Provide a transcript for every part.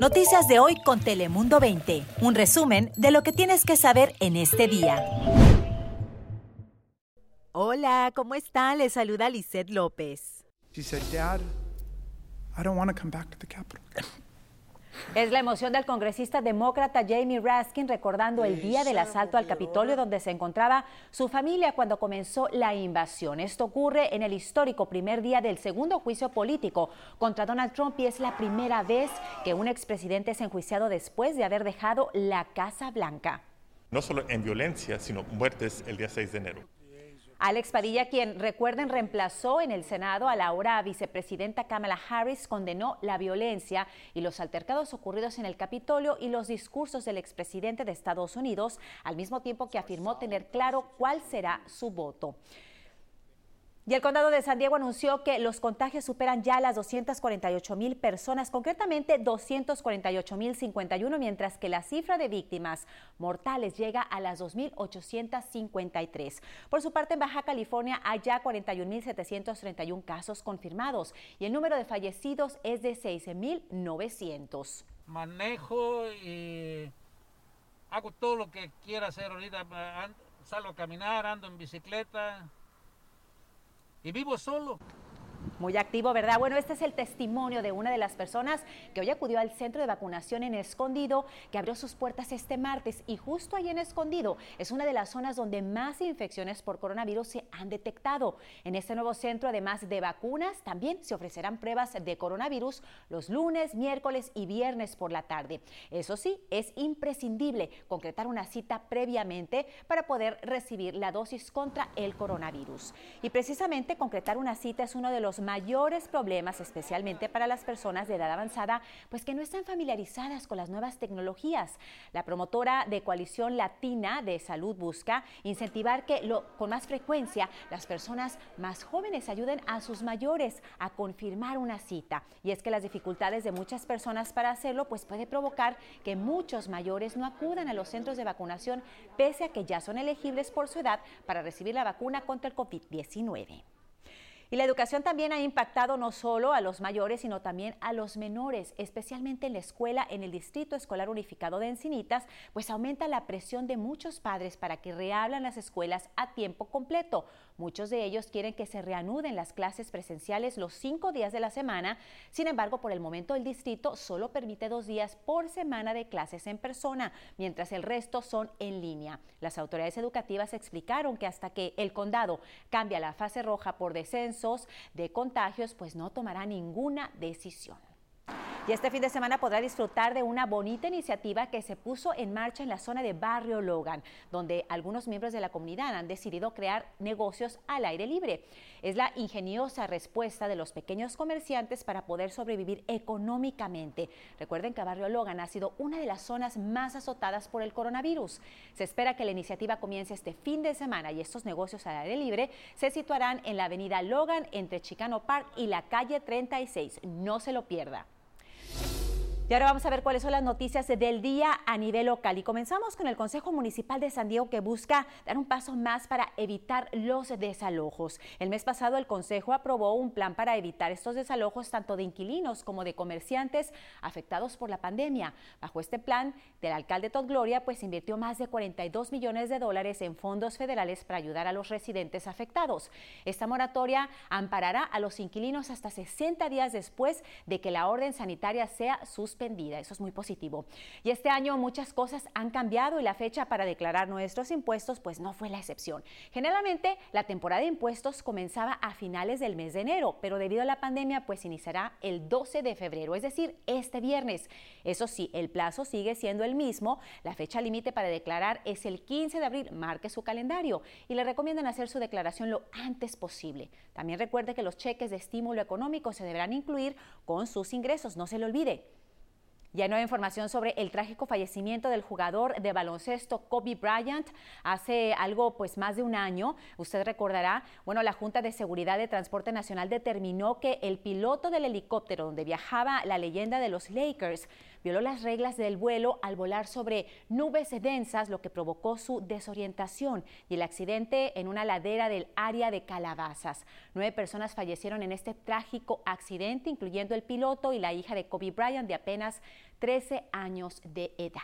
Noticias de hoy con Telemundo 20. Un resumen de lo que tienes que saber en este día. Hola, ¿cómo están? Les saluda Lisette López. She said, Dad, I don't want to come back to the Capitol. Es la emoción del congresista demócrata Jamie Raskin recordando el día del asalto al Capitolio donde se encontraba su familia cuando comenzó la invasión. Esto ocurre en el histórico primer día del segundo juicio político contra Donald Trump y es la primera vez que un expresidente es enjuiciado después de haber dejado la Casa Blanca. No solo en violencia, sino muertes el día 6 de enero. Alex Padilla, quien recuerden reemplazó en el Senado a la ahora vicepresidenta Kamala Harris, condenó la violencia y los altercados ocurridos en el Capitolio y los discursos del expresidente de Estados Unidos, al mismo tiempo que afirmó tener claro cuál será su voto. Y el condado de San Diego anunció que los contagios superan ya las 248 mil personas, concretamente 248 mil 51, mientras que la cifra de víctimas mortales llega a las 2.853. Por su parte, en Baja California hay ya 41.731 casos confirmados y el número de fallecidos es de 6.900. Manejo y hago todo lo que quiera hacer ahorita. Salgo a caminar, ando en bicicleta y vivo solo. Muy activo, ¿verdad? Bueno, este es el testimonio de una de las personas que hoy acudió al centro de vacunación en Escondido, que abrió sus puertas este martes y justo ahí en Escondido es una de las zonas donde más infecciones por coronavirus se han detectado. En este nuevo centro, además de vacunas, también se ofrecerán pruebas de coronavirus los lunes, miércoles y viernes por la tarde. Eso sí, es imprescindible concretar una cita previamente para poder recibir la dosis contra el coronavirus. Y precisamente concretar una cita es uno de los mayores problemas, especialmente para las personas de edad avanzada, pues que no están familiarizadas con las nuevas tecnologías. La promotora de Coalición Latina de Salud busca incentivar que con más frecuencia las personas más jóvenes ayuden a sus mayores a confirmar una cita. Y es que las dificultades de muchas personas para hacerlo, pues puede provocar que muchos mayores no acudan a los centros de vacunación pese a que ya son elegibles por su edad para recibir la vacuna contra el COVID-19. Y la educación también ha impactado no solo a los mayores, sino también a los menores, especialmente en la escuela, en el Distrito Escolar Unificado de Encinitas, pues aumenta la presión de muchos padres para que reablan las escuelas a tiempo completo. Muchos de ellos quieren que se reanuden las clases presenciales los cinco días de la semana. Sin embargo, por el momento el distrito solo permite dos días por semana de clases en persona, mientras el resto son en línea. Las autoridades educativas explicaron que hasta que el condado cambia la fase roja por de contagios, pues no tomará ninguna decisión. Y este fin de semana podrá disfrutar de una bonita iniciativa que se puso en marcha en la zona de Barrio Logan, donde algunos miembros de la comunidad han decidido crear negocios al aire libre. Es la ingeniosa respuesta de los pequeños comerciantes para poder sobrevivir económicamente. Recuerden que Barrio Logan ha sido una de las zonas más azotadas por el coronavirus. Se espera que la iniciativa comience este fin de semana y estos negocios al aire libre se situarán en la avenida Logan entre Chicano Park y la calle 36. No se lo pierda. Y ahora vamos a ver cuáles son las noticias del día a nivel local. Y comenzamos con el Consejo Municipal de San Diego que busca dar un paso más para evitar los desalojos. El mes pasado el Consejo aprobó un plan para evitar estos desalojos tanto de inquilinos como de comerciantes afectados por la pandemia. Bajo este plan del alcalde Todd Gloria, pues invirtió más de 42 millones de dólares en fondos federales para ayudar a los residentes afectados. Esta moratoria amparará a los inquilinos hasta 60 días después de que la orden sanitaria sea suspendida eso es muy positivo. Y este año muchas cosas han cambiado y la fecha para declarar nuestros impuestos pues no fue la excepción. Generalmente la temporada de impuestos comenzaba a finales del mes de enero, pero debido a la pandemia pues iniciará el 12 de febrero, es decir, este viernes. Eso sí, el plazo sigue siendo el mismo. La fecha límite para declarar es el 15 de abril. Marque su calendario y le recomiendan hacer su declaración lo antes posible. También recuerde que los cheques de estímulo económico se deberán incluir con sus ingresos, no se le olvide. Ya no hay información sobre el trágico fallecimiento del jugador de baloncesto Kobe Bryant hace algo pues más de un año. Usted recordará, bueno, la Junta de Seguridad de Transporte Nacional determinó que el piloto del helicóptero donde viajaba la leyenda de los Lakers violó las reglas del vuelo al volar sobre nubes densas, lo que provocó su desorientación y el accidente en una ladera del área de Calabazas. Nueve personas fallecieron en este trágico accidente, incluyendo el piloto y la hija de Kobe Bryant de apenas 13 años de edad.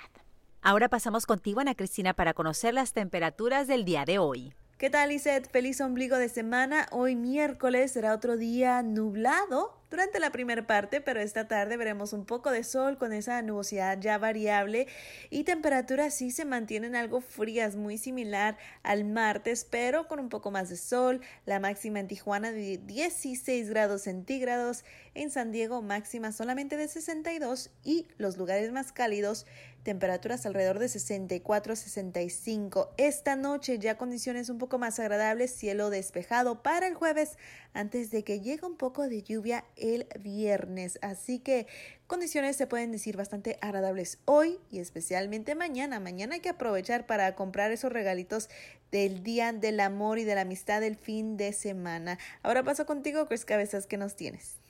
Ahora pasamos contigo, Ana Cristina, para conocer las temperaturas del día de hoy. ¿Qué tal, Lisette? Feliz ombligo de semana. Hoy miércoles será otro día nublado durante la primera parte, pero esta tarde veremos un poco de sol con esa nubosidad ya variable y temperaturas sí se mantienen algo frías, muy similar al martes, pero con un poco más de sol. La máxima en Tijuana de 16 grados centígrados, en San Diego máxima solamente de 62 y los lugares más cálidos temperaturas alrededor de 64 65. Esta noche ya condiciones un poco más agradables, cielo despejado para el jueves antes de que llegue un poco de lluvia el viernes. Así que condiciones se pueden decir bastante agradables hoy y especialmente mañana. Mañana hay que aprovechar para comprar esos regalitos del Día del Amor y de la Amistad del fin de semana. Ahora paso contigo, Chris Cabezas, ¿qué nos tienes?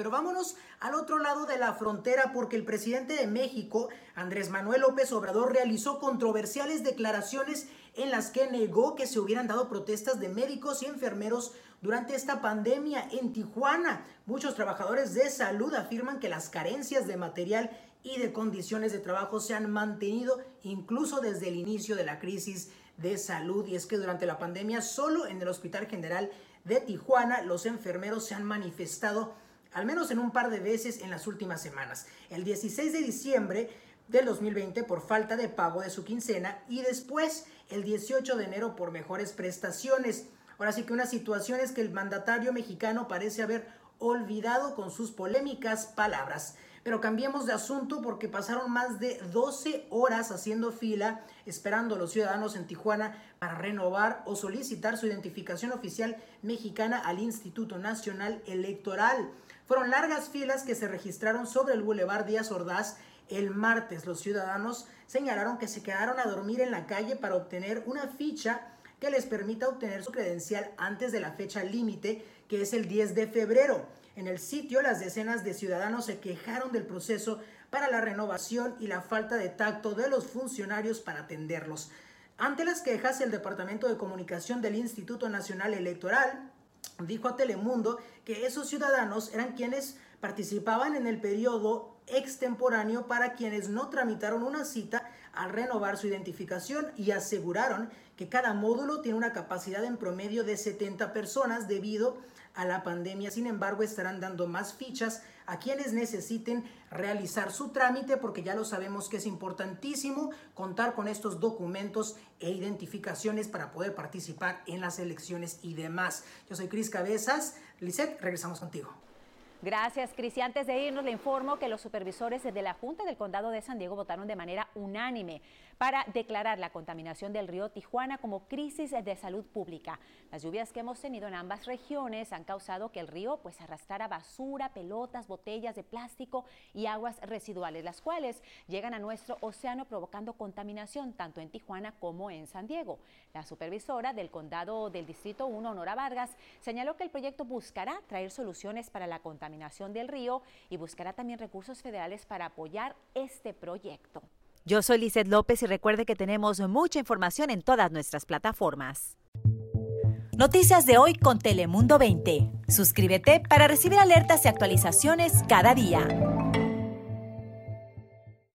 Pero vámonos al otro lado de la frontera porque el presidente de México, Andrés Manuel López Obrador, realizó controversiales declaraciones en las que negó que se hubieran dado protestas de médicos y enfermeros durante esta pandemia en Tijuana. Muchos trabajadores de salud afirman que las carencias de material y de condiciones de trabajo se han mantenido incluso desde el inicio de la crisis de salud. Y es que durante la pandemia solo en el Hospital General de Tijuana los enfermeros se han manifestado al menos en un par de veces en las últimas semanas. El 16 de diciembre del 2020 por falta de pago de su quincena y después el 18 de enero por mejores prestaciones. Ahora sí que una situación es que el mandatario mexicano parece haber olvidado con sus polémicas palabras. Pero cambiemos de asunto porque pasaron más de 12 horas haciendo fila esperando a los ciudadanos en Tijuana para renovar o solicitar su identificación oficial mexicana al Instituto Nacional Electoral. Fueron largas filas que se registraron sobre el Boulevard Díaz Ordaz el martes. Los ciudadanos señalaron que se quedaron a dormir en la calle para obtener una ficha que les permita obtener su credencial antes de la fecha límite, que es el 10 de febrero. En el sitio, las decenas de ciudadanos se quejaron del proceso para la renovación y la falta de tacto de los funcionarios para atenderlos. Ante las quejas, el Departamento de Comunicación del Instituto Nacional Electoral dijo a Telemundo que esos ciudadanos eran quienes participaban en el periodo extemporáneo para quienes no tramitaron una cita al renovar su identificación y aseguraron que cada módulo tiene una capacidad en promedio de 70 personas debido a la pandemia. Sin embargo, estarán dando más fichas a quienes necesiten realizar su trámite porque ya lo sabemos que es importantísimo contar con estos documentos e identificaciones para poder participar en las elecciones y demás. Yo soy Cris Cabezas. Lisette, regresamos contigo. Gracias, Cris. Y antes de irnos, le informo que los supervisores de la Junta del Condado de San Diego votaron de manera unánime para declarar la contaminación del río Tijuana como crisis de salud pública. Las lluvias que hemos tenido en ambas regiones han causado que el río pues arrastrara basura, pelotas, botellas de plástico y aguas residuales, las cuales llegan a nuestro océano provocando contaminación tanto en Tijuana como en San Diego. La supervisora del condado del Distrito 1, Nora Vargas, señaló que el proyecto buscará traer soluciones para la del río y buscará también recursos federales para apoyar este proyecto. Yo soy Lizeth López y recuerde que tenemos mucha información en todas nuestras plataformas. Noticias de hoy con Telemundo 20. Suscríbete para recibir alertas y actualizaciones cada día.